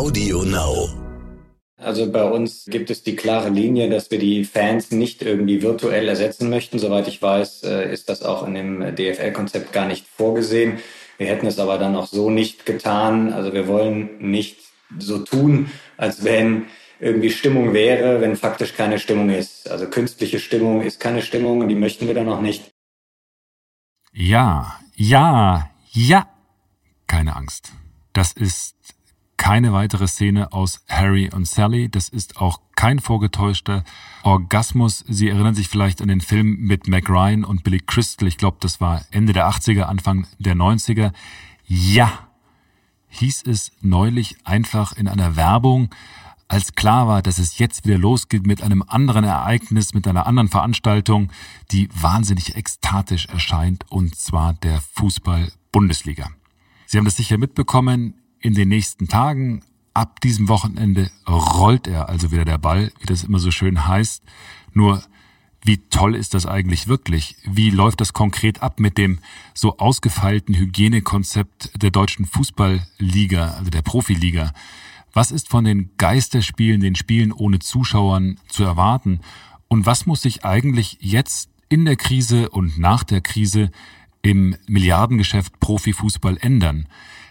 Audio Now. Also bei uns gibt es die klare Linie, dass wir die Fans nicht irgendwie virtuell ersetzen möchten. Soweit ich weiß, äh, ist das auch in dem DFL-Konzept gar nicht vorgesehen. Wir hätten es aber dann auch so nicht getan. Also wir wollen nicht so tun, als wenn irgendwie Stimmung wäre, wenn faktisch keine Stimmung ist. Also künstliche Stimmung ist keine Stimmung und die möchten wir dann auch nicht. Ja, ja, ja. Keine Angst. Das ist keine weitere Szene aus Harry und Sally. Das ist auch kein vorgetäuschter Orgasmus. Sie erinnern sich vielleicht an den Film mit Mac Ryan und Billy Crystal. Ich glaube, das war Ende der 80er, Anfang der 90er. Ja, hieß es neulich einfach in einer Werbung, als klar war, dass es jetzt wieder losgeht mit einem anderen Ereignis, mit einer anderen Veranstaltung, die wahnsinnig ekstatisch erscheint, und zwar der Fußball-Bundesliga. Sie haben das sicher mitbekommen, in den nächsten Tagen, ab diesem Wochenende rollt er also wieder der Ball, wie das immer so schön heißt. Nur wie toll ist das eigentlich wirklich? Wie läuft das konkret ab mit dem so ausgefeilten Hygienekonzept der deutschen Fußballliga, also der Profiliga? Was ist von den Geisterspielen, den Spielen ohne Zuschauern zu erwarten? Und was muss sich eigentlich jetzt in der Krise und nach der Krise im Milliardengeschäft Profifußball ändern?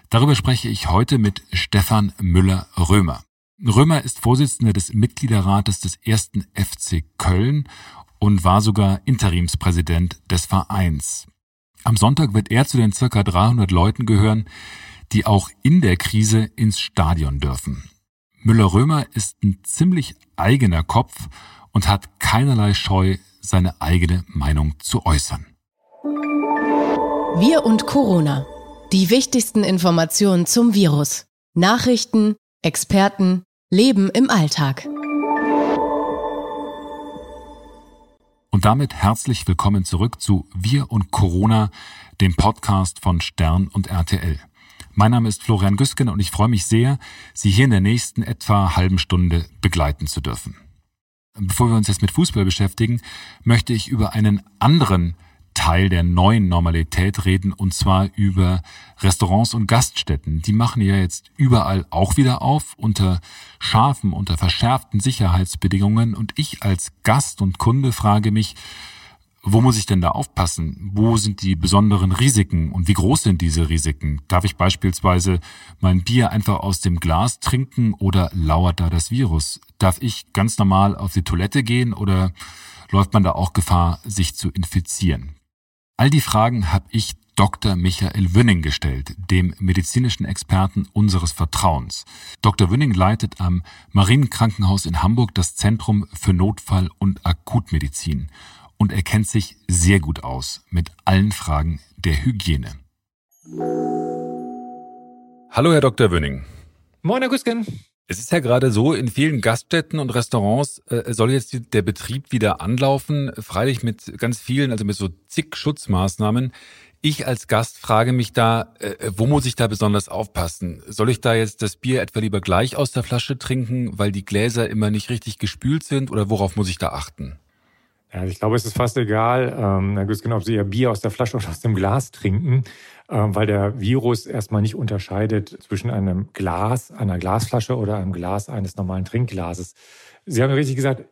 Darüber spreche ich heute mit Stefan Müller-Römer. Römer ist Vorsitzender des Mitgliederrates des ersten FC Köln und war sogar Interimspräsident des Vereins. Am Sonntag wird er zu den circa 300 Leuten gehören, die auch in der Krise ins Stadion dürfen. Müller-Römer ist ein ziemlich eigener Kopf und hat keinerlei Scheu, seine eigene Meinung zu äußern. Wir und Corona. Die wichtigsten Informationen zum Virus. Nachrichten, Experten, Leben im Alltag. Und damit herzlich willkommen zurück zu Wir und Corona, dem Podcast von Stern und RTL. Mein Name ist Florian Güsken und ich freue mich sehr, Sie hier in der nächsten etwa halben Stunde begleiten zu dürfen. Bevor wir uns jetzt mit Fußball beschäftigen, möchte ich über einen anderen Teil der neuen Normalität reden, und zwar über Restaurants und Gaststätten. Die machen ja jetzt überall auch wieder auf, unter scharfen, unter verschärften Sicherheitsbedingungen. Und ich als Gast und Kunde frage mich, wo muss ich denn da aufpassen? Wo sind die besonderen Risiken und wie groß sind diese Risiken? Darf ich beispielsweise mein Bier einfach aus dem Glas trinken oder lauert da das Virus? Darf ich ganz normal auf die Toilette gehen oder läuft man da auch Gefahr, sich zu infizieren? All die Fragen habe ich Dr. Michael Wünning gestellt, dem medizinischen Experten unseres Vertrauens. Dr. Wünning leitet am Marienkrankenhaus in Hamburg das Zentrum für Notfall- und Akutmedizin und er kennt sich sehr gut aus mit allen Fragen der Hygiene. Hallo, Herr Dr. Wünning. Moin, Herr Güsken. Es ist ja gerade so, in vielen Gaststätten und Restaurants äh, soll jetzt die, der Betrieb wieder anlaufen, freilich mit ganz vielen, also mit so zig Schutzmaßnahmen. Ich als Gast frage mich da, äh, wo muss ich da besonders aufpassen? Soll ich da jetzt das Bier etwa lieber gleich aus der Flasche trinken, weil die Gläser immer nicht richtig gespült sind oder worauf muss ich da achten? Ja, ich glaube, es ist fast egal, ähm, Güsken, ob Sie Ihr Bier aus der Flasche oder aus dem Glas trinken, ähm, weil der Virus erstmal nicht unterscheidet zwischen einem Glas, einer Glasflasche oder einem Glas eines normalen Trinkglases. Sie haben richtig gesagt,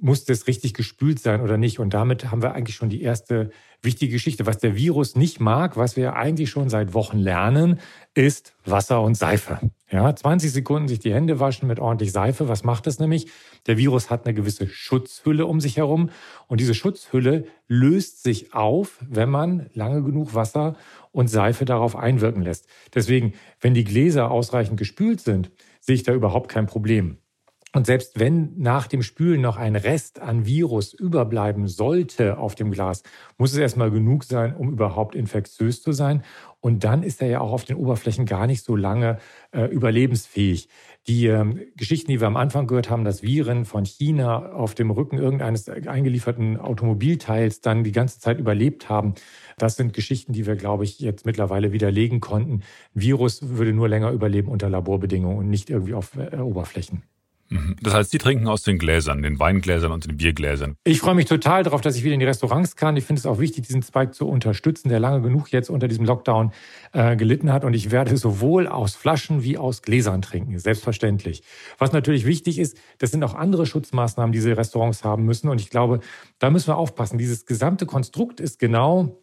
muss das richtig gespült sein oder nicht? Und damit haben wir eigentlich schon die erste wichtige Geschichte. Was der Virus nicht mag, was wir eigentlich schon seit Wochen lernen, ist Wasser und Seife. Ja, 20 Sekunden sich die Hände waschen mit ordentlich Seife. Was macht das nämlich? Der Virus hat eine gewisse Schutzhülle um sich herum und diese Schutzhülle löst sich auf, wenn man lange genug Wasser und Seife darauf einwirken lässt. Deswegen, wenn die Gläser ausreichend gespült sind, sehe ich da überhaupt kein Problem. Und selbst wenn nach dem Spülen noch ein Rest an Virus überbleiben sollte auf dem Glas, muss es erstmal genug sein, um überhaupt infektiös zu sein. Und dann ist er ja auch auf den Oberflächen gar nicht so lange äh, überlebensfähig. Die ähm, Geschichten, die wir am Anfang gehört haben, dass Viren von China auf dem Rücken irgendeines eingelieferten Automobilteils dann die ganze Zeit überlebt haben, das sind Geschichten, die wir, glaube ich, jetzt mittlerweile widerlegen konnten. Virus würde nur länger überleben unter Laborbedingungen und nicht irgendwie auf äh, Oberflächen. Mhm. Das heißt, Sie trinken aus den Gläsern, den Weingläsern und den Biergläsern. Ich freue mich total darauf, dass ich wieder in die Restaurants kann. Ich finde es auch wichtig, diesen Zweig zu unterstützen, der lange genug jetzt unter diesem Lockdown äh, gelitten hat. Und ich werde sowohl aus Flaschen wie aus Gläsern trinken, selbstverständlich. Was natürlich wichtig ist, das sind auch andere Schutzmaßnahmen, die diese Restaurants haben müssen. Und ich glaube, da müssen wir aufpassen. Dieses gesamte Konstrukt ist genau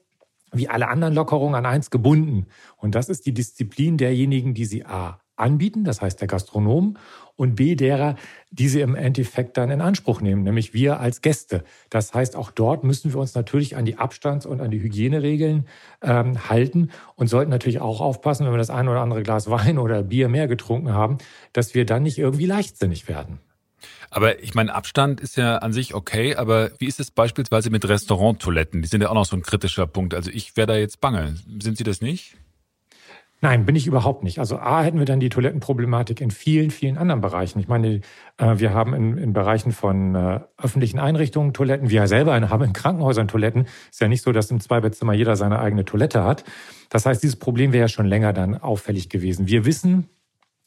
wie alle anderen Lockerungen an eins gebunden. Und das ist die Disziplin derjenigen, die sie A anbieten, das heißt der Gastronom, und B derer, die sie im Endeffekt dann in Anspruch nehmen, nämlich wir als Gäste. Das heißt, auch dort müssen wir uns natürlich an die Abstands- und an die Hygieneregeln ähm, halten und sollten natürlich auch aufpassen, wenn wir das ein oder andere Glas Wein oder Bier mehr getrunken haben, dass wir dann nicht irgendwie leichtsinnig werden. Aber ich meine, Abstand ist ja an sich okay, aber wie ist es beispielsweise mit Restauranttoiletten? Die sind ja auch noch so ein kritischer Punkt. Also ich wäre da jetzt bange. Sind Sie das nicht? Nein, bin ich überhaupt nicht. Also A hätten wir dann die Toilettenproblematik in vielen, vielen anderen Bereichen. Ich meine, äh, wir haben in, in Bereichen von äh, öffentlichen Einrichtungen Toiletten, wir selber haben in Krankenhäusern Toiletten. Ist ja nicht so, dass im Zweibettzimmer jeder seine eigene Toilette hat. Das heißt, dieses Problem wäre ja schon länger dann auffällig gewesen. Wir wissen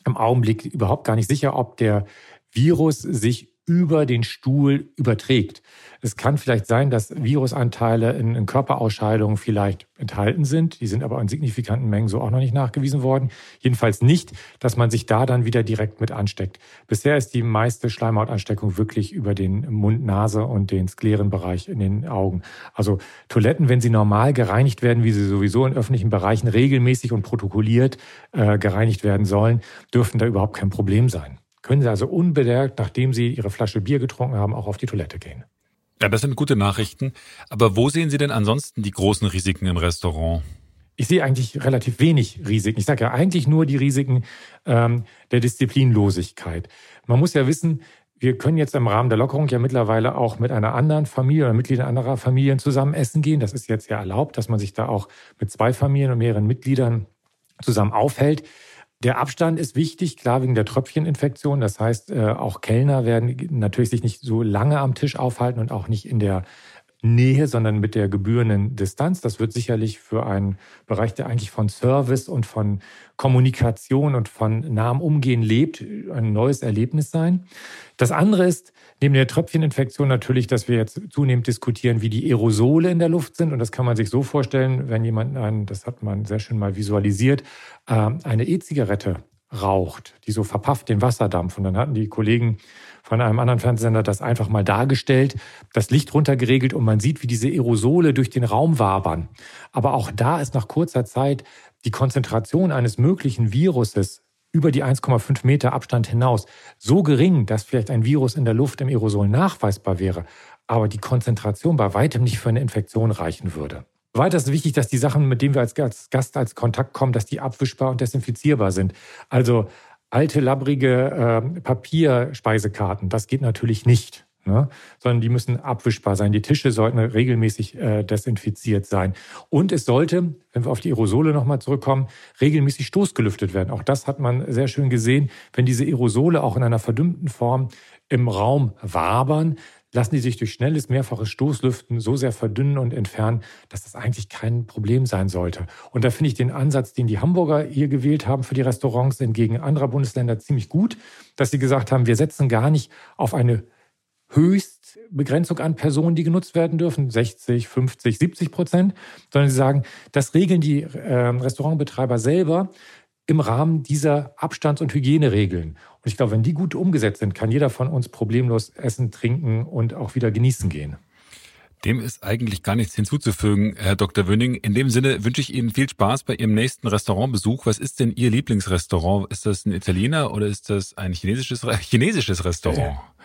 im Augenblick überhaupt gar nicht sicher, ob der Virus sich über den Stuhl überträgt. Es kann vielleicht sein, dass Virusanteile in, in, Körperausscheidungen vielleicht enthalten sind. Die sind aber in signifikanten Mengen so auch noch nicht nachgewiesen worden. Jedenfalls nicht, dass man sich da dann wieder direkt mit ansteckt. Bisher ist die meiste Schleimhautansteckung wirklich über den Mund, Nase und den Sklerenbereich in den Augen. Also Toiletten, wenn sie normal gereinigt werden, wie sie sowieso in öffentlichen Bereichen regelmäßig und protokolliert äh, gereinigt werden sollen, dürften da überhaupt kein Problem sein können Sie also unbedingt, nachdem Sie Ihre Flasche Bier getrunken haben, auch auf die Toilette gehen. Ja, das sind gute Nachrichten. Aber wo sehen Sie denn ansonsten die großen Risiken im Restaurant? Ich sehe eigentlich relativ wenig Risiken. Ich sage ja eigentlich nur die Risiken ähm, der Disziplinlosigkeit. Man muss ja wissen, wir können jetzt im Rahmen der Lockerung ja mittlerweile auch mit einer anderen Familie oder Mitgliedern anderer Familien zusammen essen gehen. Das ist jetzt ja erlaubt, dass man sich da auch mit zwei Familien und mehreren Mitgliedern zusammen aufhält. Der Abstand ist wichtig, klar wegen der Tröpfcheninfektion. Das heißt, äh, auch Kellner werden natürlich sich nicht so lange am Tisch aufhalten und auch nicht in der Nähe, sondern mit der gebührenden Distanz. Das wird sicherlich für einen Bereich, der eigentlich von Service und von Kommunikation und von nahem Umgehen lebt, ein neues Erlebnis sein. Das andere ist, neben der Tröpfcheninfektion natürlich, dass wir jetzt zunehmend diskutieren, wie die Aerosole in der Luft sind. Und das kann man sich so vorstellen, wenn jemand, einen, das hat man sehr schön mal visualisiert, ähm, eine E-Zigarette raucht, die so verpafft den Wasserdampf. Und dann hatten die Kollegen von einem anderen Fernsehsender das einfach mal dargestellt, das Licht runtergeregelt und man sieht, wie diese Aerosole durch den Raum wabern. Aber auch da ist nach kurzer Zeit die Konzentration eines möglichen Viruses über die 1,5 Meter Abstand hinaus so gering, dass vielleicht ein Virus in der Luft im Aerosol nachweisbar wäre, aber die Konzentration bei weitem nicht für eine Infektion reichen würde. Weiter ist wichtig, dass die Sachen, mit denen wir als Gast als Kontakt kommen, dass die abwischbar und desinfizierbar sind. Also alte, labbrige äh, Papierspeisekarten, das geht natürlich nicht. Ne? sondern die müssen abwischbar sein. Die Tische sollten regelmäßig äh, desinfiziert sein. Und es sollte, wenn wir auf die Aerosole nochmal zurückkommen, regelmäßig stoßgelüftet werden. Auch das hat man sehr schön gesehen. Wenn diese Aerosole auch in einer verdünnten Form im Raum wabern, lassen die sich durch schnelles, mehrfaches Stoßlüften so sehr verdünnen und entfernen, dass das eigentlich kein Problem sein sollte. Und da finde ich den Ansatz, den die Hamburger hier gewählt haben für die Restaurants entgegen anderer Bundesländer ziemlich gut, dass sie gesagt haben, wir setzen gar nicht auf eine Höchstbegrenzung an Personen, die genutzt werden dürfen, 60, 50, 70 Prozent, sondern sie sagen, das regeln die äh, Restaurantbetreiber selber im Rahmen dieser Abstands- und Hygieneregeln. Und ich glaube, wenn die gut umgesetzt sind, kann jeder von uns problemlos essen, trinken und auch wieder genießen gehen. Dem ist eigentlich gar nichts hinzuzufügen, Herr Dr. Wöning. In dem Sinne wünsche ich Ihnen viel Spaß bei Ihrem nächsten Restaurantbesuch. Was ist denn Ihr Lieblingsrestaurant? Ist das ein Italiener oder ist das ein chinesisches, chinesisches Restaurant? Äh.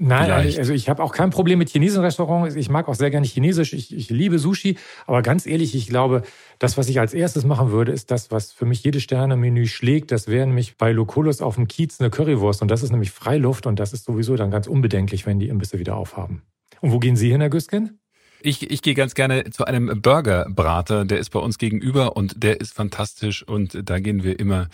Nein, Vielleicht. also ich habe auch kein Problem mit chinesischen Restaurants. Ich mag auch sehr gerne Chinesisch. Ich, ich liebe Sushi. Aber ganz ehrlich, ich glaube, das, was ich als erstes machen würde, ist das, was für mich jede Sterne-Menü schlägt. Das wäre nämlich bei Locolos auf dem Kiez eine Currywurst. Und das ist nämlich Freiluft. Und das ist sowieso dann ganz unbedenklich, wenn die Imbisse wieder aufhaben. Und wo gehen Sie hin, Herr Güsken? Ich, ich gehe ganz gerne zu einem Burgerbrater. Der ist bei uns gegenüber und der ist fantastisch. Und da gehen wir immer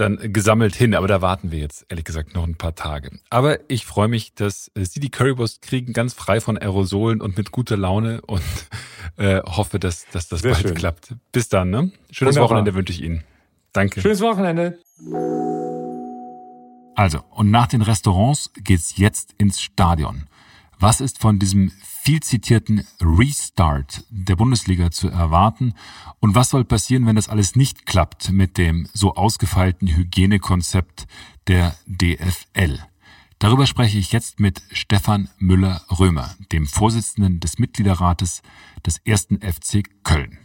dann gesammelt hin. Aber da warten wir jetzt ehrlich gesagt noch ein paar Tage. Aber ich freue mich, dass Sie die Currywurst kriegen, ganz frei von Aerosolen und mit guter Laune und äh, hoffe, dass, dass das Sehr bald schön. klappt. Bis dann, ne? Schönes Wunderbar. Wochenende wünsche ich Ihnen. Danke. Schönes Wochenende. Also, und nach den Restaurants geht's jetzt ins Stadion. Was ist von diesem viel zitierten Restart der Bundesliga zu erwarten? Und was soll passieren, wenn das alles nicht klappt mit dem so ausgefeilten Hygienekonzept der DFL? Darüber spreche ich jetzt mit Stefan Müller-Römer, dem Vorsitzenden des Mitgliederrates des ersten FC Köln.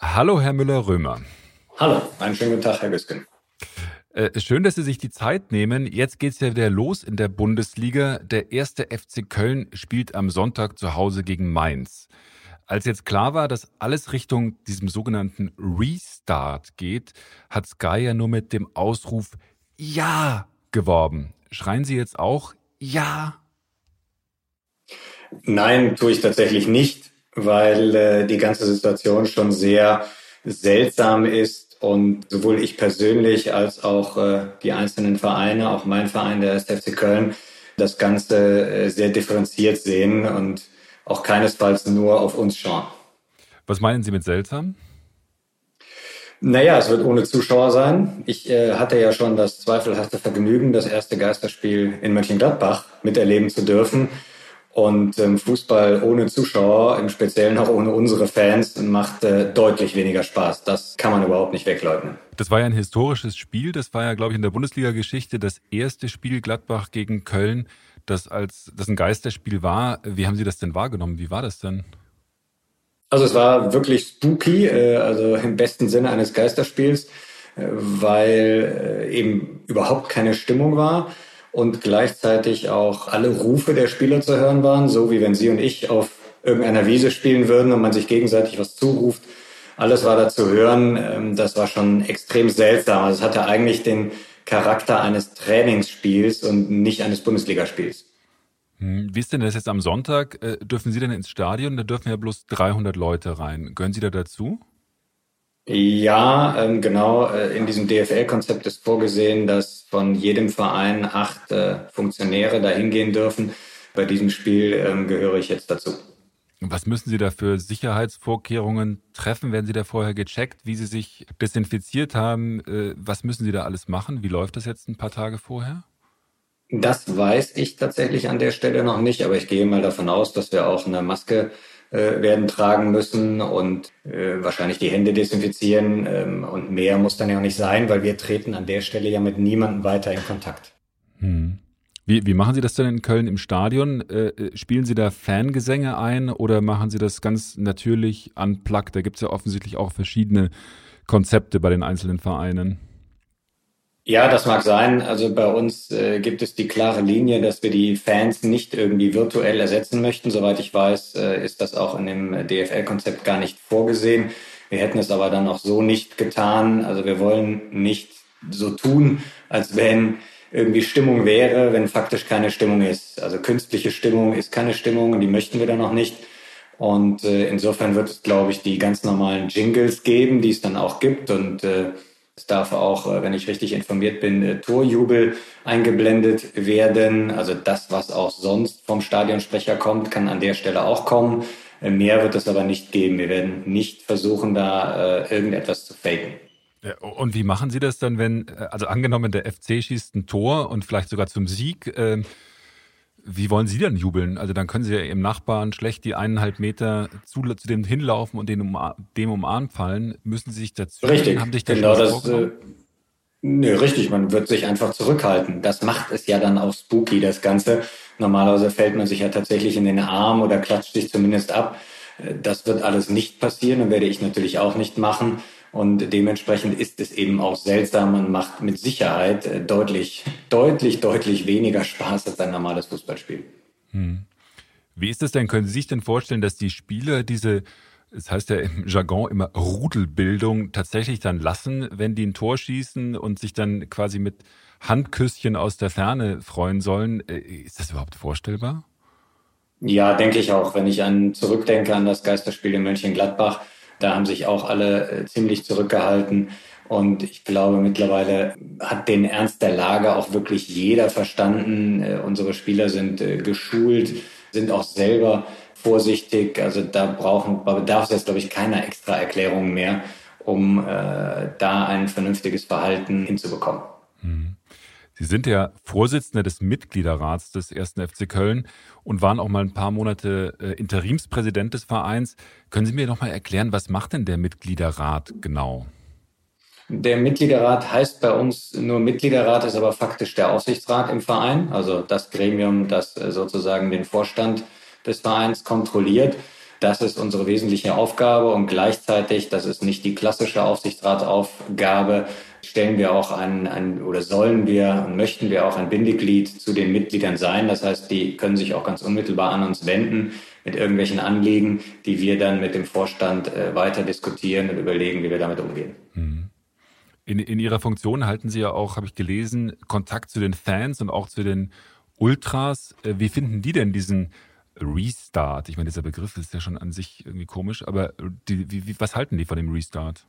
Hallo, Herr Müller-Römer. Hallo, einen schönen guten Tag, Herr Güsken. Äh, schön, dass Sie sich die Zeit nehmen. Jetzt geht's ja wieder los in der Bundesliga. Der erste FC Köln spielt am Sonntag zu Hause gegen Mainz. Als jetzt klar war, dass alles Richtung diesem sogenannten Restart geht, hat Sky ja nur mit dem Ausruf Ja geworben. Schreien Sie jetzt auch Ja? Nein, tue ich tatsächlich nicht, weil äh, die ganze Situation schon sehr seltsam ist und sowohl ich persönlich als auch äh, die einzelnen Vereine, auch mein Verein, der SFC Köln, das Ganze äh, sehr differenziert sehen und auch keinesfalls nur auf uns schauen. Was meinen Sie mit seltsam? Naja, es wird ohne Zuschauer sein. Ich äh, hatte ja schon das zweifelhafte Vergnügen, das erste Geisterspiel in Mönchengladbach miterleben zu dürfen. Und ähm, Fußball ohne Zuschauer, im Speziellen auch ohne unsere Fans, macht äh, deutlich weniger Spaß. Das kann man überhaupt nicht wegleugnen. Das war ja ein historisches Spiel. Das war ja, glaube ich, in der Bundesliga-Geschichte das erste Spiel Gladbach gegen Köln, das als das ein Geisterspiel war. Wie haben Sie das denn wahrgenommen? Wie war das denn? Also es war wirklich spooky, äh, also im besten Sinne eines Geisterspiels, äh, weil äh, eben überhaupt keine Stimmung war und gleichzeitig auch alle Rufe der Spieler zu hören waren, so wie wenn Sie und ich auf irgendeiner Wiese spielen würden und man sich gegenseitig was zuruft. Alles war da zu hören. Ähm, das war schon extrem seltsam. Also es hatte eigentlich den Charakter eines Trainingsspiels und nicht eines Bundesligaspiels. Hm, wie ist denn das jetzt am Sonntag? Äh, dürfen Sie denn ins Stadion? Da dürfen ja bloß 300 Leute rein. Gehören Sie da dazu? Ja, ähm, genau. Äh, in diesem DFL-Konzept ist vorgesehen, dass von jedem Verein acht äh, Funktionäre dahin gehen dürfen. Bei diesem Spiel ähm, gehöre ich jetzt dazu. Was müssen Sie da für Sicherheitsvorkehrungen treffen? Werden Sie da vorher gecheckt, wie Sie sich desinfiziert haben? Äh, was müssen Sie da alles machen? Wie läuft das jetzt ein paar Tage vorher? Das weiß ich tatsächlich an der Stelle noch nicht, aber ich gehe mal davon aus, dass wir auch eine Maske äh, werden tragen müssen und äh, wahrscheinlich die Hände desinfizieren. Ähm, und mehr muss dann ja auch nicht sein, weil wir treten an der Stelle ja mit niemandem weiter in Kontakt. Hm. Wie, wie machen Sie das denn in Köln im Stadion? Äh, äh spielen Sie da Fangesänge ein oder machen Sie das ganz natürlich unplugged? Da gibt es ja offensichtlich auch verschiedene Konzepte bei den einzelnen Vereinen. Ja, das mag sein. Also bei uns äh, gibt es die klare Linie, dass wir die Fans nicht irgendwie virtuell ersetzen möchten. Soweit ich weiß, äh, ist das auch in dem DFL-Konzept gar nicht vorgesehen. Wir hätten es aber dann auch so nicht getan. Also wir wollen nicht so tun, als wenn irgendwie Stimmung wäre, wenn faktisch keine Stimmung ist. Also künstliche Stimmung ist keine Stimmung und die möchten wir dann auch nicht. Und äh, insofern wird es, glaube ich, die ganz normalen Jingles geben, die es dann auch gibt und äh, es darf auch, äh, wenn ich richtig informiert bin, äh, Torjubel eingeblendet werden. Also das, was auch sonst vom Stadionsprecher kommt, kann an der Stelle auch kommen. Äh, mehr wird es aber nicht geben. Wir werden nicht versuchen, da irgendetwas zu faken. Und wie machen Sie das dann, wenn, also angenommen, der FC schießt ein Tor und vielleicht sogar zum Sieg, ähm, wie wollen Sie denn jubeln? Also dann können Sie ja Ihrem Nachbarn schlecht die eineinhalb Meter zu, zu dem hinlaufen und den um, dem um Arm fallen. Müssen Sie sich dazu Richtig, haben sich genau das. Äh, nee, richtig, man wird sich einfach zurückhalten. Das macht es ja dann auch spooky, das Ganze. Normalerweise fällt man sich ja tatsächlich in den Arm oder klatscht sich zumindest ab. Äh, das wird alles nicht passieren und werde ich natürlich auch nicht machen. Und dementsprechend ist es eben auch seltsam und macht mit Sicherheit äh, deutlich, deutlich, deutlich weniger Spaß als ein normales Fußballspiel. Hm. Wie ist das denn? Können Sie sich denn vorstellen, dass die Spieler diese, das heißt ja im Jargon immer Rudelbildung, tatsächlich dann lassen, wenn die ein Tor schießen und sich dann quasi mit Handküsschen aus der Ferne freuen sollen? Äh, ist das überhaupt vorstellbar? Ja, denke ich auch. Wenn ich an zurückdenke an das Geisterspiel in Mönchengladbach, da haben sich auch alle äh, ziemlich zurückgehalten. Und ich glaube, mittlerweile hat den Ernst der Lage auch wirklich jeder verstanden. Äh, unsere Spieler sind äh, geschult, sind auch selber vorsichtig. Also da brauchen, bedarf es jetzt, glaube ich, keiner extra Erklärung mehr. um äh, da ein vernünftiges Verhalten hinzubekommen. Mhm. Sie sind ja Vorsitzender des Mitgliederrats des 1. FC Köln und waren auch mal ein paar Monate äh, Interimspräsident des Vereins. Können Sie mir noch mal erklären, was macht denn der Mitgliederrat genau? Der Mitgliederrat heißt bei uns nur Mitgliederrat, ist aber faktisch der Aufsichtsrat im Verein, also das Gremium, das äh, sozusagen den Vorstand des Vereins kontrolliert. Das ist unsere wesentliche Aufgabe und gleichzeitig, das ist nicht die klassische Aufsichtsratsaufgabe, stellen wir auch ein, ein oder sollen wir und möchten wir auch ein Bindeglied zu den Mitgliedern sein. Das heißt, die können sich auch ganz unmittelbar an uns wenden mit irgendwelchen Anliegen, die wir dann mit dem Vorstand äh, weiter diskutieren und überlegen, wie wir damit umgehen. Mhm. In, in Ihrer Funktion halten Sie ja auch, habe ich gelesen, Kontakt zu den Fans und auch zu den Ultras. Äh, wie finden die denn diesen Restart? Ich meine, dieser Begriff ist ja schon an sich irgendwie komisch, aber die, wie, was halten die von dem Restart?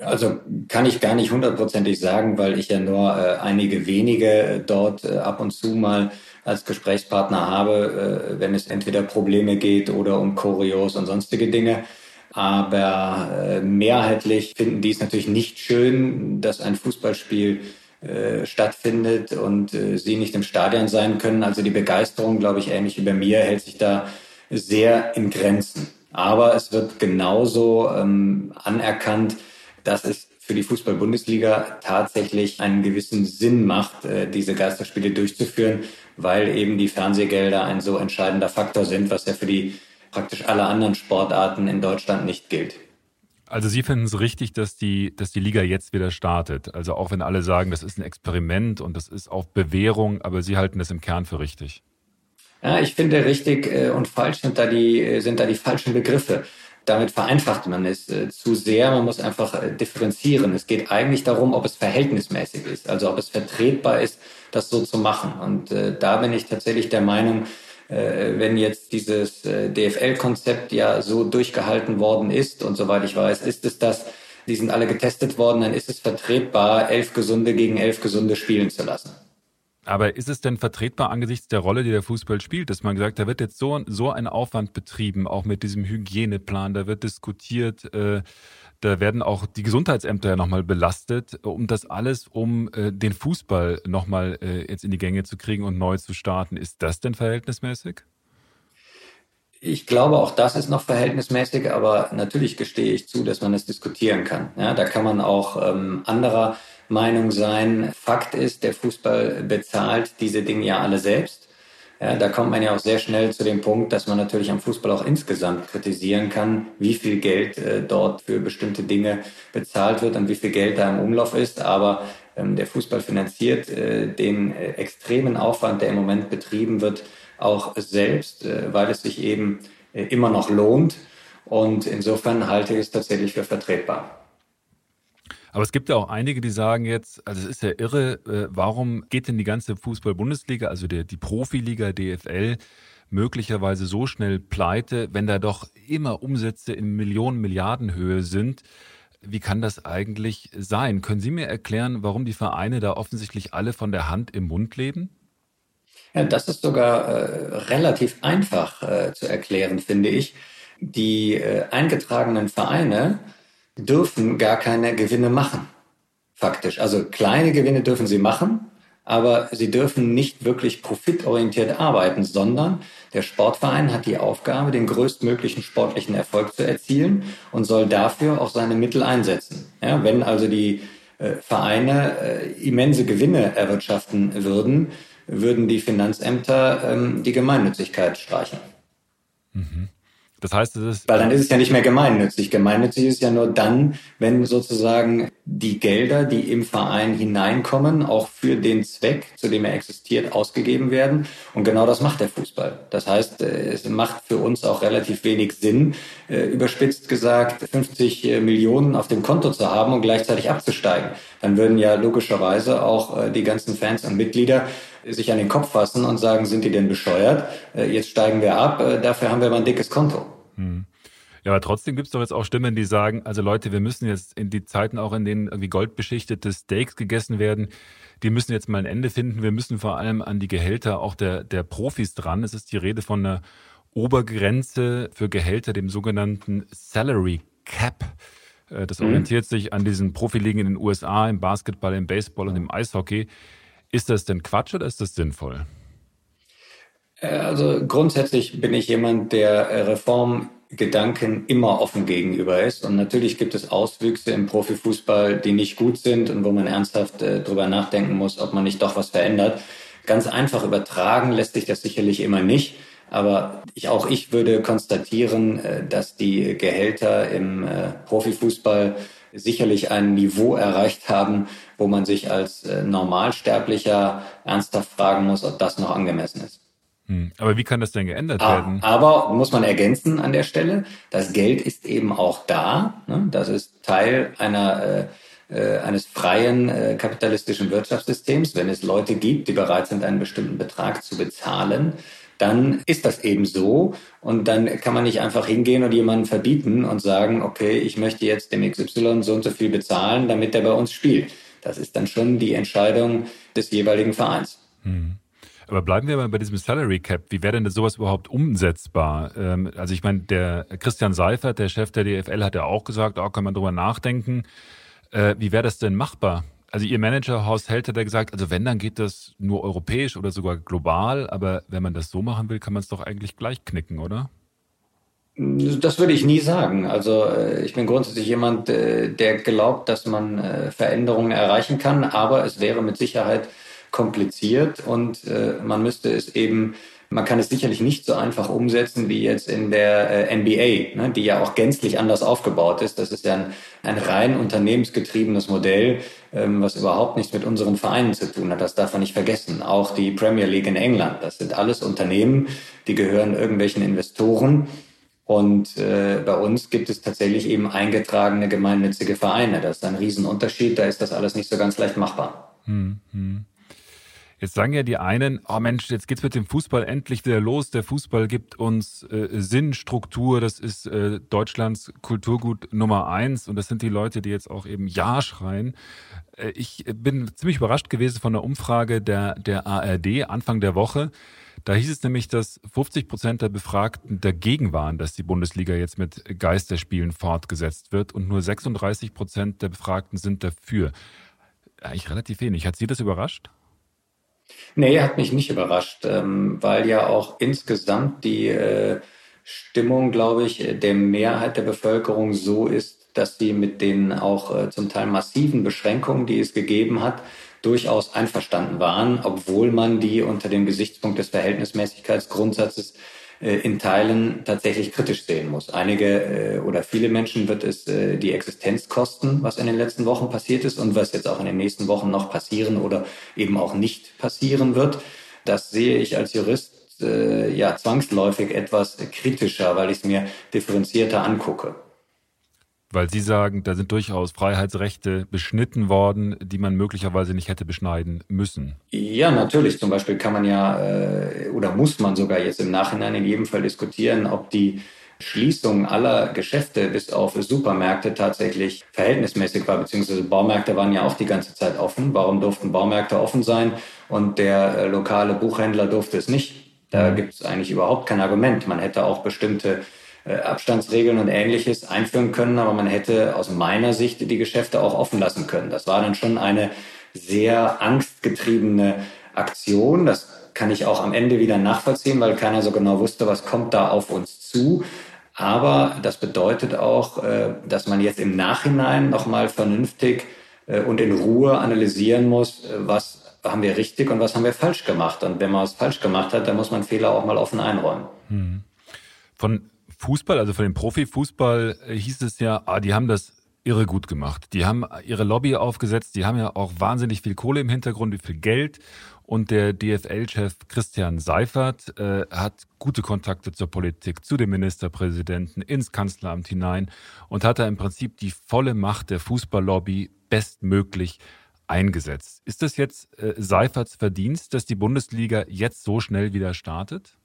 Also kann ich gar nicht hundertprozentig sagen, weil ich ja nur äh, einige wenige dort äh, ab und zu mal als Gesprächspartner habe, äh, wenn es entweder Probleme geht oder um Choreos und sonstige Dinge. Aber äh, mehrheitlich finden die es natürlich nicht schön, dass ein Fußballspiel äh, stattfindet und äh, sie nicht im Stadion sein können. Also die Begeisterung, glaube ich, ähnlich wie bei mir, hält sich da sehr in Grenzen. Aber es wird genauso ähm, anerkannt, dass es für die Fußball-Bundesliga tatsächlich einen gewissen Sinn macht, äh, diese Geisterspiele durchzuführen, weil eben die Fernsehgelder ein so entscheidender Faktor sind, was ja für die praktisch alle anderen Sportarten in Deutschland nicht gilt. Also Sie finden es richtig, dass die, dass die Liga jetzt wieder startet. Also auch wenn alle sagen, das ist ein Experiment und das ist auf Bewährung, aber Sie halten das im Kern für richtig. Ja, ich finde richtig äh, und falsch sind da die, äh, sind da die falschen Begriffe. Damit vereinfacht man es äh, zu sehr. Man muss einfach differenzieren. Es geht eigentlich darum, ob es verhältnismäßig ist, also ob es vertretbar ist, das so zu machen. Und da bin ich tatsächlich der Meinung, äh, wenn jetzt dieses äh, DFL-Konzept ja so durchgehalten worden ist und soweit ich weiß, ist es das, die sind alle getestet worden, dann ist es vertretbar, elf Gesunde gegen elf Gesunde spielen zu lassen. Aber ist es denn vertretbar angesichts der Rolle, die der Fußball spielt, dass man gesagt, da wird jetzt so, so ein Aufwand betrieben, auch mit diesem Hygieneplan, da wird diskutiert, äh, da werden auch die Gesundheitsämter ja nochmal belastet, um das alles, um äh, den Fußball nochmal äh, jetzt in die Gänge zu kriegen und neu zu starten. Ist das denn verhältnismäßig? Ich glaube, auch das ist noch verhältnismäßig, aber natürlich gestehe ich zu, dass man es diskutieren kann. Ja, da kann man auch ähm, anderer Meinung sein. Fakt ist, der Fußball bezahlt diese Dinge ja alle selbst. Ja, da kommt man ja auch sehr schnell zu dem Punkt, dass man natürlich am Fußball auch insgesamt kritisieren kann, wie viel Geld äh, dort für bestimmte Dinge bezahlt wird und wie viel Geld da im Umlauf ist. Aber ähm, der Fußball finanziert äh, den äh, extremen Aufwand, der im Moment betrieben wird, auch selbst, äh, weil es sich eben äh, immer noch lohnt. Und insofern halte ich es tatsächlich für vertretbar. Aber es gibt ja auch einige, die sagen jetzt, also es ist ja irre, äh, warum geht denn die ganze Fußball-Bundesliga, also der, die Profiliga DFL, möglicherweise so schnell pleite, wenn da doch immer Umsätze in Millionen, Milliardenhöhe sind? Wie kann das eigentlich sein? Können Sie mir erklären, warum die Vereine da offensichtlich alle von der Hand im Mund leben? Ja, das ist sogar äh, relativ einfach äh, zu erklären, finde ich. Die äh, eingetragenen Vereine dürfen gar keine Gewinne machen. Faktisch. Also kleine Gewinne dürfen sie machen, aber sie dürfen nicht wirklich profitorientiert arbeiten, sondern der Sportverein hat die Aufgabe, den größtmöglichen sportlichen Erfolg zu erzielen und soll dafür auch seine Mittel einsetzen. Ja, wenn also die äh, Vereine äh, immense Gewinne erwirtschaften würden, würden die Finanzämter ähm, die Gemeinnützigkeit streichen. Mhm. Das heißt, es ist. Weil dann ist es ja nicht mehr gemeinnützig. Gemeinnützig ist ja nur dann, wenn sozusagen die Gelder, die im Verein hineinkommen, auch für den Zweck, zu dem er existiert, ausgegeben werden. Und genau das macht der Fußball. Das heißt, äh, es macht für uns auch relativ wenig Sinn, äh, überspitzt gesagt, 50 äh, Millionen auf dem Konto zu haben und gleichzeitig abzusteigen. Dann würden ja logischerweise auch die ganzen Fans und Mitglieder sich an den Kopf fassen und sagen, sind die denn bescheuert? Äh, jetzt steigen wir ab, äh, dafür haben wir aber ein dickes Konto. Hm. Ja, aber trotzdem gibt es doch jetzt auch Stimmen, die sagen, also Leute, wir müssen jetzt in die Zeiten auch, in denen irgendwie goldbeschichtete Steaks gegessen werden, die müssen jetzt mal ein Ende finden. Wir müssen vor allem an die Gehälter auch der, der Profis dran. Es ist die Rede von einer Obergrenze für Gehälter, dem sogenannten Salary Cap. Äh, das mhm. orientiert sich an diesen Profiligen in den USA, im Basketball, im Baseball und im Eishockey. Ist das denn Quatsch oder ist das sinnvoll? Äh, also grundsätzlich bin ich jemand, der Reformgedanken immer offen gegenüber ist. Und natürlich gibt es Auswüchse im Profifußball, die nicht gut sind und wo man ernsthaft äh, drüber nachdenken muss, ob man nicht doch was verändert. Ganz einfach übertragen lässt sich das sicherlich immer nicht. Aber ich, auch ich würde konstatieren, äh, dass die Gehälter im äh, Profifußball sicherlich ein Niveau erreicht haben, wo man sich als äh, Normalsterblicher ernsthaft fragen muss, ob das noch angemessen ist. Hm. Aber wie kann das denn geändert ah, werden? Aber muss man ergänzen an der Stelle, das Geld ist eben auch da. Ne? Das ist Teil einer äh, eines freien äh, kapitalistischen Wirtschaftssystems. Wenn es Leute gibt, die bereit sind, einen bestimmten Betrag zu bezahlen, dann ist das eben so. Und dann kann man nicht einfach hingehen und jemanden verbieten und sagen, okay, ich möchte jetzt dem XY so und so viel bezahlen, damit er bei uns spielt. Das ist dann schon die Entscheidung des jeweiligen Vereins. Hm. Aber bleiben wir mal bei diesem Salary Cap. Wie wäre denn sowas überhaupt umsetzbar? Ähm, also ich meine, der Christian Seifert, der Chef der DFL, hat ja auch gesagt, auch oh, kann man drüber nachdenken. Äh, wie wäre das denn machbar? Also Ihr Manager Horst Held hat ja gesagt, also wenn, dann geht das nur europäisch oder sogar global, aber wenn man das so machen will, kann man es doch eigentlich gleich knicken, oder? Das würde ich nie sagen. Also äh, ich bin grundsätzlich jemand, äh, der glaubt, dass man äh, Veränderungen erreichen kann, aber es wäre mit Sicherheit kompliziert und man müsste es eben man kann es sicherlich nicht so einfach umsetzen wie jetzt in der äh, NBA, ne, die ja auch gänzlich anders aufgebaut ist. Das ist ja ein, ein rein unternehmensgetriebenes Modell, ähm, was überhaupt nichts mit unseren Vereinen zu tun hat. Das darf man nicht vergessen. Auch die Premier League in England, das sind alles Unternehmen, die gehören irgendwelchen Investoren. Und äh, bei uns gibt es tatsächlich eben eingetragene gemeinnützige Vereine. Das ist ein Riesenunterschied. Da ist das alles nicht so ganz leicht machbar. Hm, hm. Jetzt sagen ja die einen, oh Mensch, jetzt geht's mit dem Fußball endlich wieder los. Der Fußball gibt uns äh, Sinn, Struktur. Das ist äh, Deutschlands Kulturgut Nummer eins. Und das sind die Leute, die jetzt auch eben Ja schreien. Äh, ich bin ziemlich überrascht gewesen von der Umfrage der, der ARD Anfang der Woche. Da hieß es nämlich, dass 50 Prozent der Befragten dagegen waren, dass die Bundesliga jetzt mit Geisterspielen fortgesetzt wird und nur 36 Prozent der Befragten sind dafür. Eigentlich relativ wenig. Hat Sie das überrascht? Nee, hat mich nicht überrascht, ähm, weil ja auch insgesamt die äh, Stimmung, glaube ich, der Mehrheit der Bevölkerung so ist, dass sie mit den auch äh, zum Teil massiven Beschränkungen, die es gegeben hat, durchaus einverstanden waren, obwohl man die unter dem Gesichtspunkt des Verhältnismäßigkeitsgrundsatzes in Teilen tatsächlich kritisch sehen muss. Einige äh, oder viele Menschen wird es äh, die Existenz kosten, was in den letzten Wochen passiert ist und was jetzt auch in den nächsten Wochen noch passieren oder eben auch nicht passieren wird. Das sehe ich als Jurist ja zwangsläufig etwas kritischer, weil ich es mir differenzierter angucke. Weil Sie sagen, da sind durchaus Freiheitsrechte beschnitten worden, die man möglicherweise nicht hätte beschneiden müssen. Ja, natürlich. Zum Beispiel kann man ja äh, oder muss man sogar jetzt im Nachhinein in jedem Fall diskutieren, ob die Schließung aller Geschäfte bis auf Supermärkte tatsächlich verhältnismäßig war, beziehungsweise Baumärkte waren ja auch die ganze Zeit offen. Warum durften Baumärkte offen sein und der äh, lokale Buchhändler durfte es nicht? Da mhm. gibt es eigentlich überhaupt kein Argument. Man hätte auch bestimmte Abstandsregeln und ähnliches einführen können, aber man hätte aus meiner Sicht die Geschäfte auch offen lassen können. Das war dann schon eine sehr angstgetriebene Aktion. Das kann ich auch am Ende wieder nachvollziehen, weil keiner so genau wusste, was kommt da auf uns zu. Aber das bedeutet auch, äh, dass man jetzt im Nachhinein nochmal vernünftig äh, und in Ruhe analysieren muss, was haben wir richtig und was haben wir falsch gemacht. Und wenn man es falsch gemacht hat, dann muss man Fehler auch mal offen einräumen. Hm. Von Fußball, also von dem Profifußball, äh, hieß es ja, ah, die haben das irre gut gemacht. Die haben ihre Lobby aufgesetzt, die haben ja auch wahnsinnig viel Kohle im Hintergrund, wie viel Geld. Und der DFL-Chef Christian Seifert äh, hat gute Kontakte zur Politik, zu dem Ministerpräsidenten, ins Kanzleramt hinein und hat da im Prinzip die volle Macht der Fußballlobby bestmöglich eingesetzt. Ist das jetzt äh, Seiferts Verdienst, dass die Bundesliga jetzt so schnell wieder startet?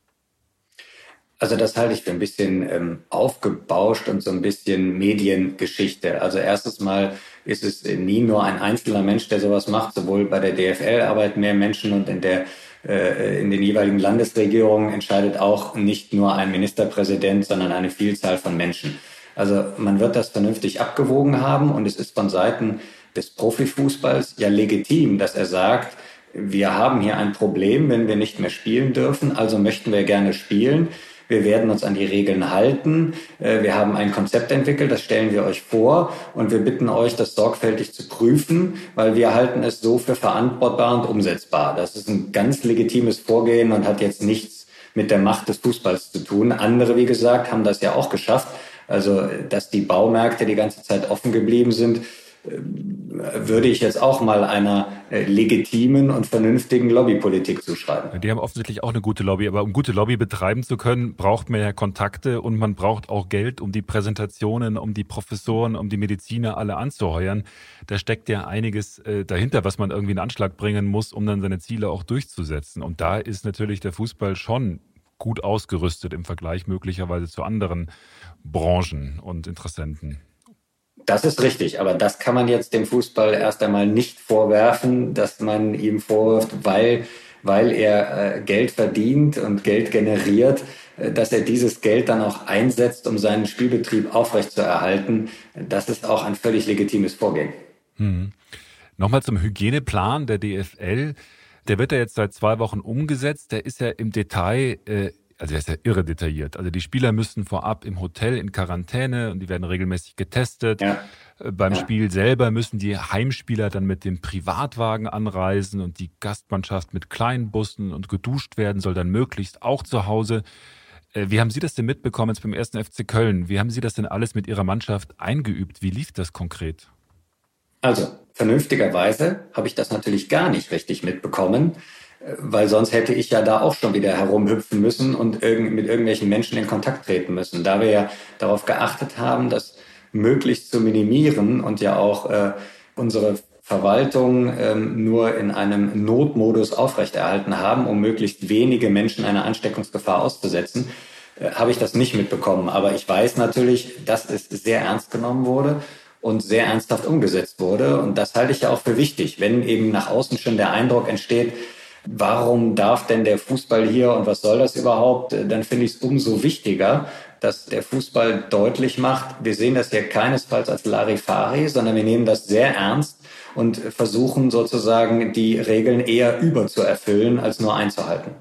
Also das halte ich für ein bisschen ähm, aufgebauscht und so ein bisschen Mediengeschichte. Also erstes Mal ist es nie nur ein einzelner Mensch, der sowas macht. Sowohl bei der DFL arbeiten mehr Menschen und in der äh, in den jeweiligen Landesregierungen entscheidet auch nicht nur ein Ministerpräsident, sondern eine Vielzahl von Menschen. Also man wird das vernünftig abgewogen haben und es ist von Seiten des Profifußballs ja legitim, dass er sagt, wir haben hier ein Problem, wenn wir nicht mehr spielen dürfen, also möchten wir gerne spielen. Wir werden uns an die Regeln halten. Äh, wir haben ein Konzept entwickelt, das stellen wir euch vor und wir bitten euch, das sorgfältig zu prüfen, weil wir halten es so für verantwortbar und umsetzbar. Das ist ein ganz legitimes Vorgehen und hat jetzt nichts mit der Macht des Fußballs zu tun. Andere, wie gesagt, haben das ja auch geschafft. Also, dass die Baumärkte die ganze Zeit offen geblieben sind, würde ich jetzt auch mal einer äh, legitimen und vernünftigen Lobbypolitik zuschreiben. Die haben offensichtlich auch eine gute Lobby, aber um gute Lobby betreiben zu können, braucht man ja Kontakte und man braucht auch Geld, um die Präsentationen, um die Professoren, um die Mediziner alle anzuheuern. Da steckt ja einiges äh, dahinter, was man irgendwie in Anschlag bringen muss, um dann seine Ziele auch durchzusetzen. Und da ist natürlich der Fußball schon gut ausgerüstet im Vergleich möglicherweise zu anderen Branchen und Interessenten. Das ist richtig, aber das kann man jetzt dem Fußball erst einmal nicht vorwerfen, dass man ihm vorwirft, weil, weil er äh, Geld verdient und Geld generiert, äh, dass er dieses Geld dann auch einsetzt, um seinen Spielbetrieb aufrechtzuerhalten. Das ist auch ein völlig legitimes Vorgehen. Hm. Nochmal zum Hygieneplan der DFL. Der wird ja jetzt seit zwei Wochen umgesetzt. Der ist ja im Detail äh, also er ist ja irre detailliert. Also die Spieler müssen vorab im Hotel in Quarantäne und die werden regelmäßig getestet. Ja. Äh, beim ja. Spiel selber müssen die Heimspieler dann mit dem Privatwagen anreisen und die Gastmannschaft mit kleinen Bussen und geduscht werden soll dann möglichst auch zu Hause. Äh, wie haben Sie das denn mitbekommen jetzt beim ersten FC Köln? Wie haben Sie das denn alles mit Ihrer Mannschaft eingeübt? Wie lief das konkret? Also, vernünftigerweise habe ich das natürlich gar nicht richtig mitbekommen weil sonst hätte ich ja da auch schon wieder herumhüpfen müssen und irg mit irgendwelchen Menschen in Kontakt treten müssen. Da wir ja darauf geachtet haben, das möglichst zu minimieren und ja auch äh, unsere Verwaltung ähm, nur in einem Notmodus aufrechterhalten haben, um möglichst wenige Menschen einer Ansteckungsgefahr auszusetzen, äh, habe ich das nicht mitbekommen. Aber ich weiß natürlich, dass es sehr ernst genommen wurde und sehr ernsthaft umgesetzt wurde. Und das halte ich ja auch für wichtig, wenn eben nach außen schon der Eindruck entsteht, warum darf denn der Fußball hier und was soll das überhaupt, dann finde ich es umso wichtiger, dass der Fußball deutlich macht, wir sehen das hier keinesfalls als Larifari, sondern wir nehmen das sehr ernst und versuchen sozusagen die Regeln eher überzuerfüllen als nur einzuhalten.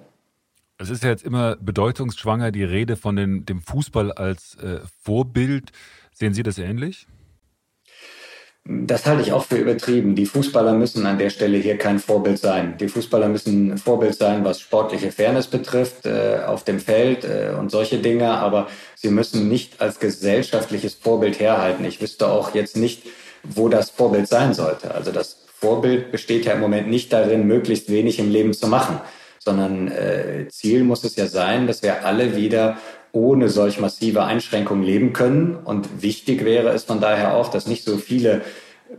Es ist ja jetzt immer bedeutungsschwanger die Rede von den, dem Fußball als äh, Vorbild. Sehen Sie das ähnlich? Das halte ich auch für übertrieben. Die Fußballer müssen an der Stelle hier kein Vorbild sein. Die Fußballer müssen Vorbild sein, was sportliche Fairness betrifft, äh, auf dem Feld äh, und solche Dinge, aber sie müssen nicht als gesellschaftliches Vorbild herhalten. Ich wüsste auch jetzt nicht, wo das Vorbild sein sollte. Also das Vorbild besteht ja im Moment nicht darin, möglichst wenig im Leben zu machen, sondern äh, Ziel muss es ja sein, dass wir alle wieder ohne solch massive Einschränkungen leben können. Und wichtig wäre es von daher auch, dass nicht so viele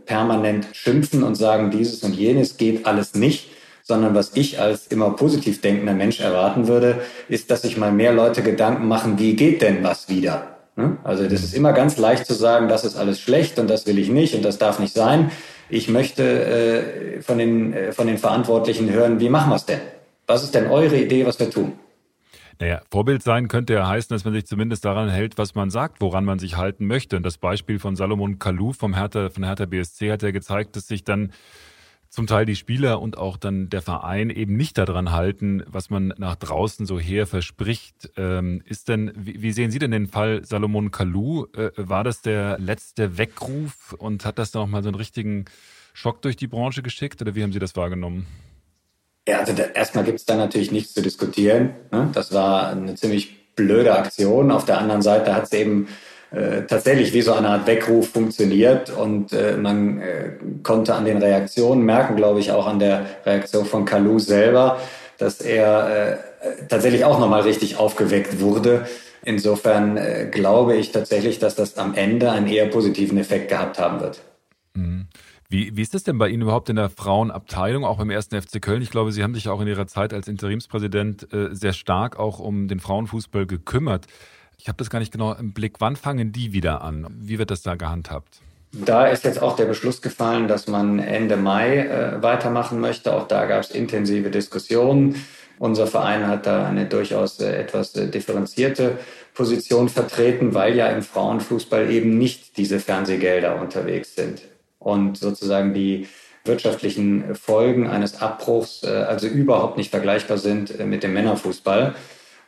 permanent schimpfen und sagen, dieses und jenes geht alles nicht, sondern was ich als immer positiv denkender Mensch erwarten würde, ist, dass sich mal mehr Leute Gedanken machen, wie geht denn was wieder? Ne? Also das ist immer ganz leicht zu sagen, das ist alles schlecht und das will ich nicht und das darf nicht sein. Ich möchte äh, von, den, äh, von den Verantwortlichen hören, wie machen wir es denn? Was ist denn eure Idee, was wir tun? Naja, Vorbild sein könnte ja heißen, dass man sich zumindest daran hält, was man sagt, woran man sich halten möchte. Und das Beispiel von Salomon Kalou vom Hertha, von Hertha BSC hat ja gezeigt, dass sich dann zum Teil die Spieler und auch dann der Verein eben nicht daran halten, was man nach draußen so her verspricht. Ähm, ist denn, wie, sehen Sie denn den Fall Salomon Kalou? Äh, war das der letzte Weckruf und hat das nochmal so einen richtigen Schock durch die Branche geschickt oder wie haben Sie das wahrgenommen? Ja, also da, erstmal gibt es da natürlich nichts zu diskutieren. Ne? Das war eine ziemlich blöde Aktion. Auf der anderen Seite hat es eben äh, tatsächlich wie so eine Art Weckruf funktioniert und äh, man äh, konnte an den Reaktionen merken, glaube ich, auch an der Reaktion von Kalu selber, dass er äh, tatsächlich auch nochmal richtig aufgeweckt wurde. Insofern äh, glaube ich tatsächlich, dass das am Ende einen eher positiven Effekt gehabt haben wird. Mhm. Wie, wie ist es denn bei Ihnen überhaupt in der Frauenabteilung, auch beim ersten FC Köln? Ich glaube, Sie haben sich auch in Ihrer Zeit als Interimspräsident äh, sehr stark auch um den Frauenfußball gekümmert. Ich habe das gar nicht genau im Blick. Wann fangen die wieder an? Wie wird das da gehandhabt? Da ist jetzt auch der Beschluss gefallen, dass man Ende Mai äh, weitermachen möchte. Auch da gab es intensive Diskussionen. Unser Verein hat da eine durchaus äh, etwas äh, differenzierte Position vertreten, weil ja im Frauenfußball eben nicht diese Fernsehgelder unterwegs sind und sozusagen die wirtschaftlichen Folgen eines Abbruchs also überhaupt nicht vergleichbar sind mit dem Männerfußball.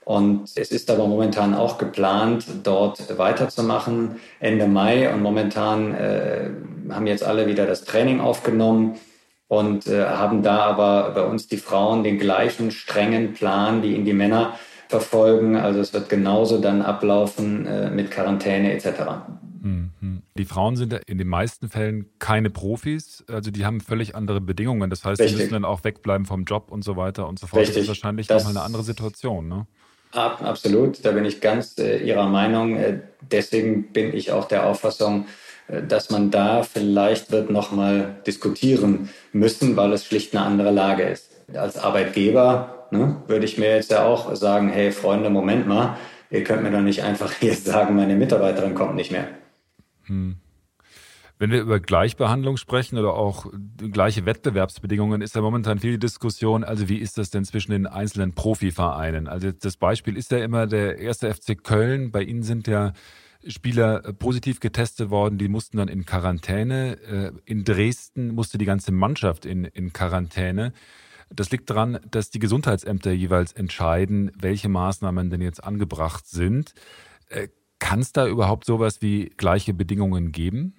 Und es ist aber momentan auch geplant, dort weiterzumachen Ende Mai. Und momentan äh, haben jetzt alle wieder das Training aufgenommen und äh, haben da aber bei uns die Frauen den gleichen strengen Plan, wie ihn die Männer verfolgen. Also es wird genauso dann ablaufen äh, mit Quarantäne etc. Mhm. Die Frauen sind in den meisten Fällen keine Profis, also die haben völlig andere Bedingungen. Das heißt, Richtig. sie müssen dann auch wegbleiben vom Job und so weiter und so fort. Richtig. Das ist wahrscheinlich das, nochmal eine andere Situation. Ne? Absolut, da bin ich ganz äh, Ihrer Meinung. Äh, deswegen bin ich auch der Auffassung, äh, dass man da vielleicht wird noch mal diskutieren müssen, weil es schlicht eine andere Lage ist. Als Arbeitgeber ne, würde ich mir jetzt ja auch sagen, hey Freunde, Moment mal, ihr könnt mir doch nicht einfach hier sagen, meine Mitarbeiterin kommt nicht mehr. Hm. Wenn wir über Gleichbehandlung sprechen oder auch gleiche Wettbewerbsbedingungen, ist ja momentan viel Diskussion. Also wie ist das denn zwischen den einzelnen Profivereinen? Also das Beispiel ist ja immer der erste FC Köln. Bei Ihnen sind ja Spieler positiv getestet worden, die mussten dann in Quarantäne. Äh, in Dresden musste die ganze Mannschaft in, in Quarantäne. Das liegt daran, dass die Gesundheitsämter jeweils entscheiden, welche Maßnahmen denn jetzt angebracht sind. Kann es da überhaupt sowas wie gleiche Bedingungen geben?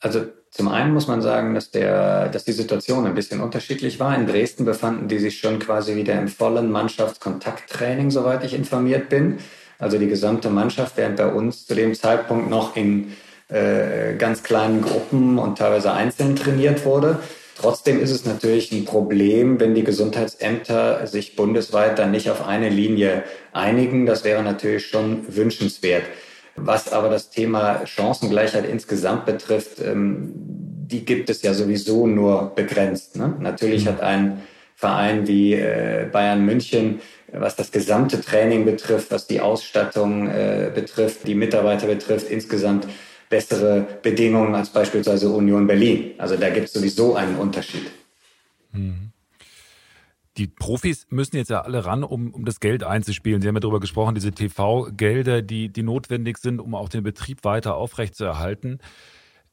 Also zum einen muss man sagen, dass, der, dass die Situation ein bisschen unterschiedlich war. In Dresden befanden die sich schon quasi wieder im vollen Mannschaftskontakttraining, soweit ich informiert bin. Also die gesamte Mannschaft, während bei uns zu dem Zeitpunkt noch in äh, ganz kleinen Gruppen und teilweise einzeln trainiert wurde. Trotzdem ist es natürlich ein Problem, wenn die Gesundheitsämter sich bundesweit dann nicht auf eine Linie einigen. Das wäre natürlich schon wünschenswert. Was aber das Thema Chancengleichheit insgesamt betrifft, ähm, die gibt es ja sowieso nur begrenzt. Ne? Natürlich hat ein Verein wie äh, Bayern München, was das gesamte Training betrifft, was die Ausstattung äh, betrifft, die Mitarbeiter betrifft, insgesamt bessere Bedingungen als beispielsweise Union Berlin. Also da gibt es sowieso einen Unterschied. Mhm. Die Profis müssen jetzt ja alle ran, um, um das Geld einzuspielen. Sie haben ja darüber gesprochen, diese TV-Gelder, die, die notwendig sind, um auch den Betrieb weiter aufrechtzuerhalten.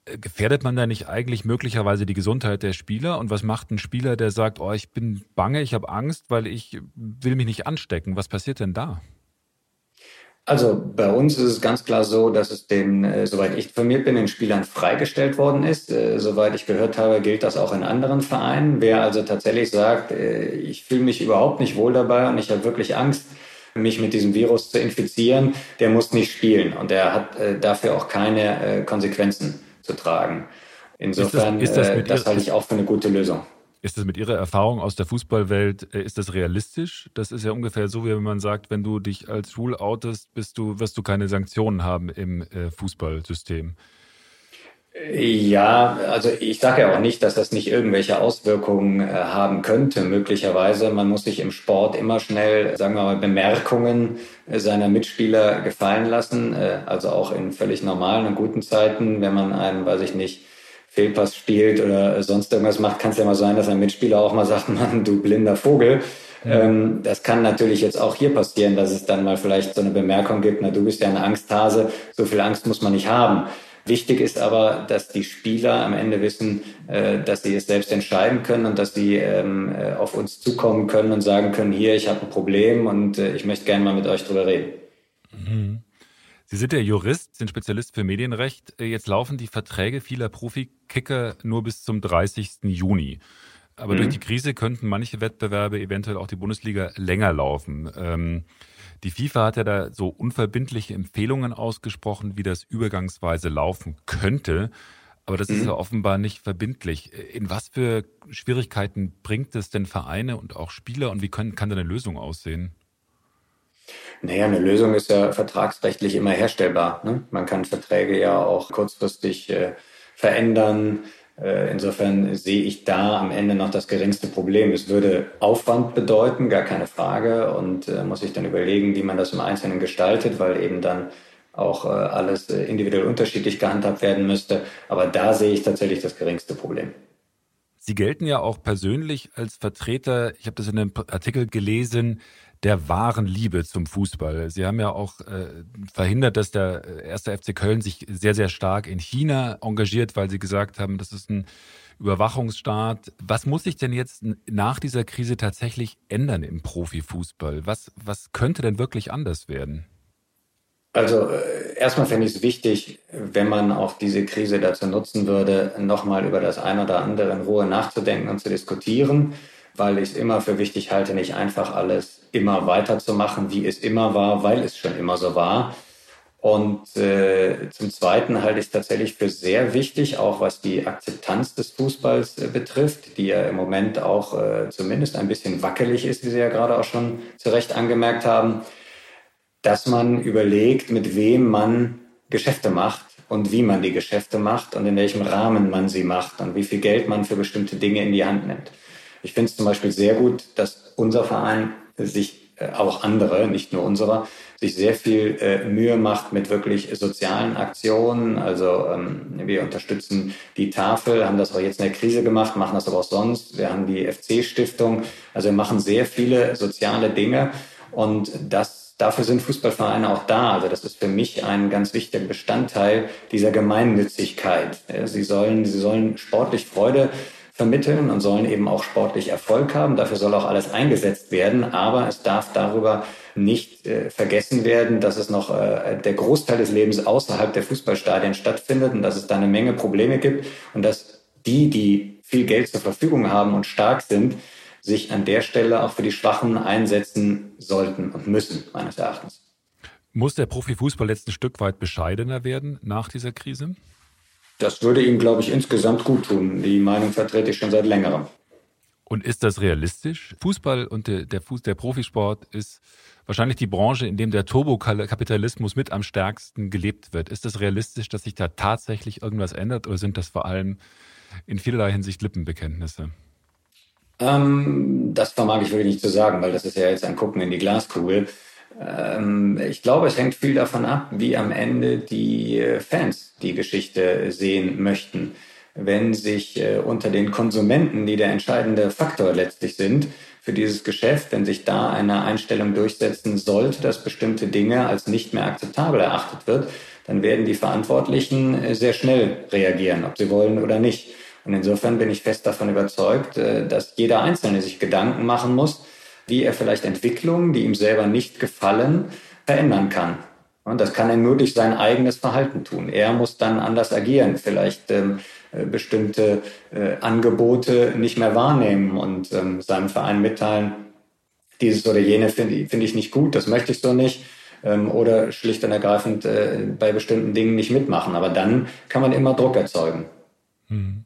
Äh, gefährdet man da nicht eigentlich möglicherweise die Gesundheit der Spieler? Und was macht ein Spieler, der sagt, oh, ich bin bange, ich habe Angst, weil ich will mich nicht anstecken? Was passiert denn da? Also bei uns ist es ganz klar so, dass es den, äh, soweit ich informiert bin, den Spielern freigestellt worden ist. Äh, soweit ich gehört habe, gilt das auch in anderen Vereinen. Wer also tatsächlich sagt, äh, ich fühle mich überhaupt nicht wohl dabei und ich habe wirklich Angst, mich mit diesem Virus zu infizieren, der muss nicht spielen und der hat äh, dafür auch keine äh, Konsequenzen zu tragen. Insofern, ist das, ist das, das halte ich auch für eine gute Lösung. Ist das mit Ihrer Erfahrung aus der Fußballwelt, äh, ist das realistisch? Das ist ja ungefähr so, wie wenn man sagt, wenn du dich als schwul outest, bist du, wirst du keine Sanktionen haben im äh, Fußballsystem. Ja, also ich sage ja auch nicht, dass das nicht irgendwelche Auswirkungen äh, haben könnte, möglicherweise. Man muss sich im Sport immer schnell, sagen wir mal, Bemerkungen seiner Mitspieler gefallen lassen. Also auch in völlig normalen und guten Zeiten, wenn man einen, weiß ich nicht, Fehlpass spielt oder sonst irgendwas macht, kann es ja mal sein, dass ein Mitspieler auch mal sagt, Mann, du blinder Vogel. Ähm, das kann natürlich jetzt auch hier passieren, dass es dann mal vielleicht so eine Bemerkung gibt, na, du bist ja eine Angsthase, so viel Angst muss man nicht haben. Wichtig ist aber, dass die Spieler am Ende wissen, äh, dass sie es selbst entscheiden können und dass sie ähm, äh, auf uns zukommen können und sagen können, hier, ich habe ein Problem und äh, ich möchte gerne mal mit euch drüber reden. Mhm. Sie sind ja Jurist, sind Spezialist für Medienrecht. Äh, jetzt laufen die Verträge vieler Profikicker nur bis zum 30. Juni. Aber mhm. durch die Krise könnten manche Wettbewerbe, eventuell auch die Bundesliga, länger laufen. Ähm, die FIFA hat ja da so unverbindliche Empfehlungen ausgesprochen, wie das übergangsweise laufen könnte. Aber das mhm. ist ja offenbar nicht verbindlich. In was für Schwierigkeiten bringt es denn Vereine und auch Spieler und wie können, kann da eine Lösung aussehen? Naja, eine Lösung ist ja vertragsrechtlich immer herstellbar. Ne? Man kann Verträge ja auch kurzfristig äh, verändern. Äh, insofern sehe ich da am Ende noch das geringste Problem. Es würde Aufwand bedeuten, gar keine Frage, und äh, muss ich dann überlegen, wie man das im Einzelnen gestaltet, weil eben dann auch äh, alles äh, individuell unterschiedlich gehandhabt werden müsste. Aber da sehe ich tatsächlich das geringste Problem. Sie gelten ja auch persönlich als Vertreter, ich habe das in einem Artikel gelesen, der wahren Liebe zum Fußball. Sie haben ja auch äh, verhindert, dass der erste FC Köln sich sehr, sehr stark in China engagiert, weil Sie gesagt haben, das ist ein Überwachungsstaat. Was muss sich denn jetzt nach dieser Krise tatsächlich ändern im Profifußball? Was, was könnte denn wirklich anders werden? Also äh, erstmal fände ich es wichtig, wenn man auch diese Krise dazu nutzen würde, nochmal über das ein oder andere in Ruhe nachzudenken und zu diskutieren, weil ich es immer für wichtig halte, nicht einfach alles immer weiterzumachen, wie es immer war, weil es schon immer so war. Und äh, zum Zweiten halte ich es tatsächlich für sehr wichtig, auch was die Akzeptanz des Fußballs äh, betrifft, die ja im Moment auch äh, zumindest ein bisschen wackelig ist, wie Sie ja gerade auch schon zu Recht angemerkt haben dass man überlegt, mit wem man Geschäfte macht und wie man die Geschäfte macht und in welchem Rahmen man sie macht und wie viel Geld man für bestimmte Dinge in die Hand nimmt. Ich finde es zum Beispiel sehr gut, dass unser Verein sich, äh, auch andere, nicht nur unserer, sich sehr viel äh, Mühe macht mit wirklich sozialen Aktionen. Also ähm, wir unterstützen die Tafel, haben das auch jetzt in der Krise gemacht, machen das aber auch sonst. Wir haben die FC-Stiftung. Also wir machen sehr viele soziale Dinge und das dafür sind Fußballvereine auch da. Also das ist für mich ein ganz wichtiger Bestandteil dieser Gemeinnützigkeit. Sie sollen, sie sollen sportlich Freude vermitteln und sollen eben auch sportlich Erfolg haben. Dafür soll auch alles eingesetzt werden. Aber es darf darüber nicht äh, vergessen werden, dass es noch äh, der Großteil des Lebens außerhalb der Fußballstadien stattfindet und dass es da eine Menge Probleme gibt und dass die, die viel Geld zur Verfügung haben und stark sind, sich an der Stelle auch für die Schwachen einsetzen sollten und müssen, meines Erachtens. Muss der Profifußball jetzt ein Stück weit bescheidener werden nach dieser Krise? Das würde ihm, glaube ich, insgesamt gut tun. Die Meinung vertrete ich schon seit längerem. Und ist das realistisch? Fußball und der, der, Fuß, der Profisport ist wahrscheinlich die Branche, in dem der Turbokapitalismus mit am stärksten gelebt wird. Ist das realistisch, dass sich da tatsächlich irgendwas ändert oder sind das vor allem in vielerlei Hinsicht Lippenbekenntnisse? Ähm, das vermag ich wirklich nicht zu sagen, weil das ist ja jetzt ein Gucken in die Glaskugel. Ähm, ich glaube, es hängt viel davon ab, wie am Ende die äh, Fans die Geschichte sehen möchten. Wenn sich äh, unter den Konsumenten, die der entscheidende Faktor letztlich sind, für dieses Geschäft, wenn sich da eine Einstellung durchsetzen sollte, dass bestimmte Dinge als nicht mehr akzeptabel erachtet wird, dann werden die Verantwortlichen äh, sehr schnell reagieren, ob sie wollen oder nicht. Und insofern bin ich fest davon überzeugt, äh, dass jeder Einzelne sich Gedanken machen muss, wie er vielleicht Entwicklungen, die ihm selber nicht gefallen, verändern kann. Und das kann er nur durch sein eigenes Verhalten tun. Er muss dann anders agieren, vielleicht ähm, äh, bestimmte äh, Angebote nicht mehr wahrnehmen und ähm, seinem Verein mitteilen, dieses oder jene finde find ich nicht gut, das möchte ich so nicht. Ähm, oder schlicht und ergreifend äh, bei bestimmten Dingen nicht mitmachen. Aber dann kann man immer Druck erzeugen. Mhm.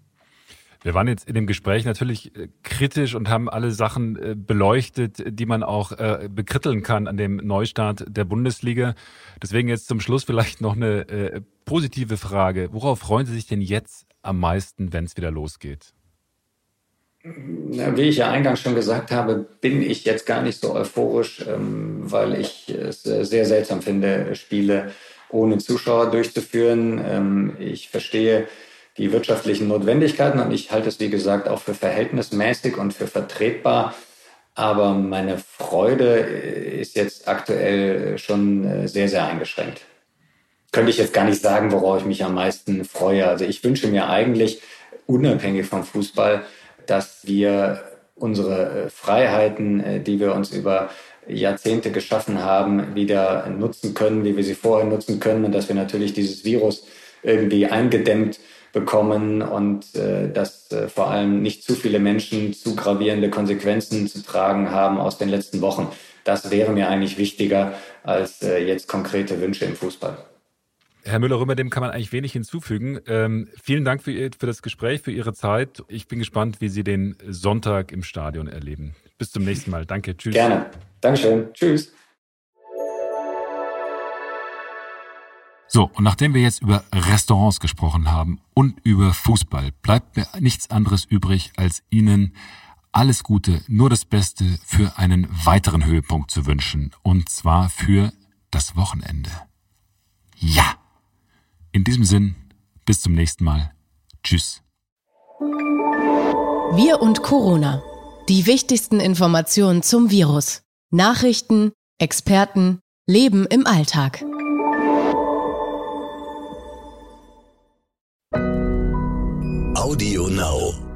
Wir waren jetzt in dem Gespräch natürlich äh, kritisch und haben alle Sachen äh, beleuchtet, die man auch äh, bekritteln kann an dem Neustart der Bundesliga. Deswegen jetzt zum Schluss vielleicht noch eine positive Frage. Worauf freuen Sie sich denn jetzt am meisten, wenn es wieder losgeht? Wie ich ja eingangs schon gesagt habe, bin ich jetzt gar nicht so euphorisch, ähm, weil ich es sehr seltsam finde, Spiele ohne Zuschauer durchzuführen. Ähm, ich verstehe die wirtschaftlichen Notwendigkeiten und ich halte es, wie gesagt, auch für verhältnismäßig und für vertretbar. Aber meine Freude äh, ist jetzt aktuell schon äh, sehr, sehr eingeschränkt. Könnte ich jetzt gar nicht sagen, worauf ich mich am meisten freue. Also ich wünsche mir eigentlich, unabhängig vom Fußball, dass wir unsere äh, Freiheiten, die wir uns über Jahrzehnte geschaffen haben, wieder nutzen können, wie wir sie vorher nutzen können und dass wir natürlich dieses Virus irgendwie eingedämmt bekommen und äh, dass äh, vor allem nicht zu viele Menschen zu gravierende Konsequenzen zu tragen haben aus den letzten Wochen. Das wäre mir eigentlich wichtiger als äh, jetzt konkrete Wünsche im Fußball. Herr Müller-Römer, dem kann man eigentlich wenig hinzufügen. Ähm, vielen Dank für, für das Gespräch, für Ihre Zeit. Ich bin gespannt, wie Sie den Sonntag im Stadion erleben. Bis zum nächsten Mal. Danke. Tschüss. Gerne. Dankeschön. Tschüss. So, und nachdem wir jetzt über Restaurants gesprochen haben und über Fußball, bleibt mir nichts anderes übrig, als Ihnen alles Gute, nur das Beste für einen weiteren Höhepunkt zu wünschen. Und zwar für das Wochenende. Ja! In diesem Sinn, bis zum nächsten Mal. Tschüss. Wir und Corona. Die wichtigsten Informationen zum Virus. Nachrichten, Experten, Leben im Alltag. Audio Now.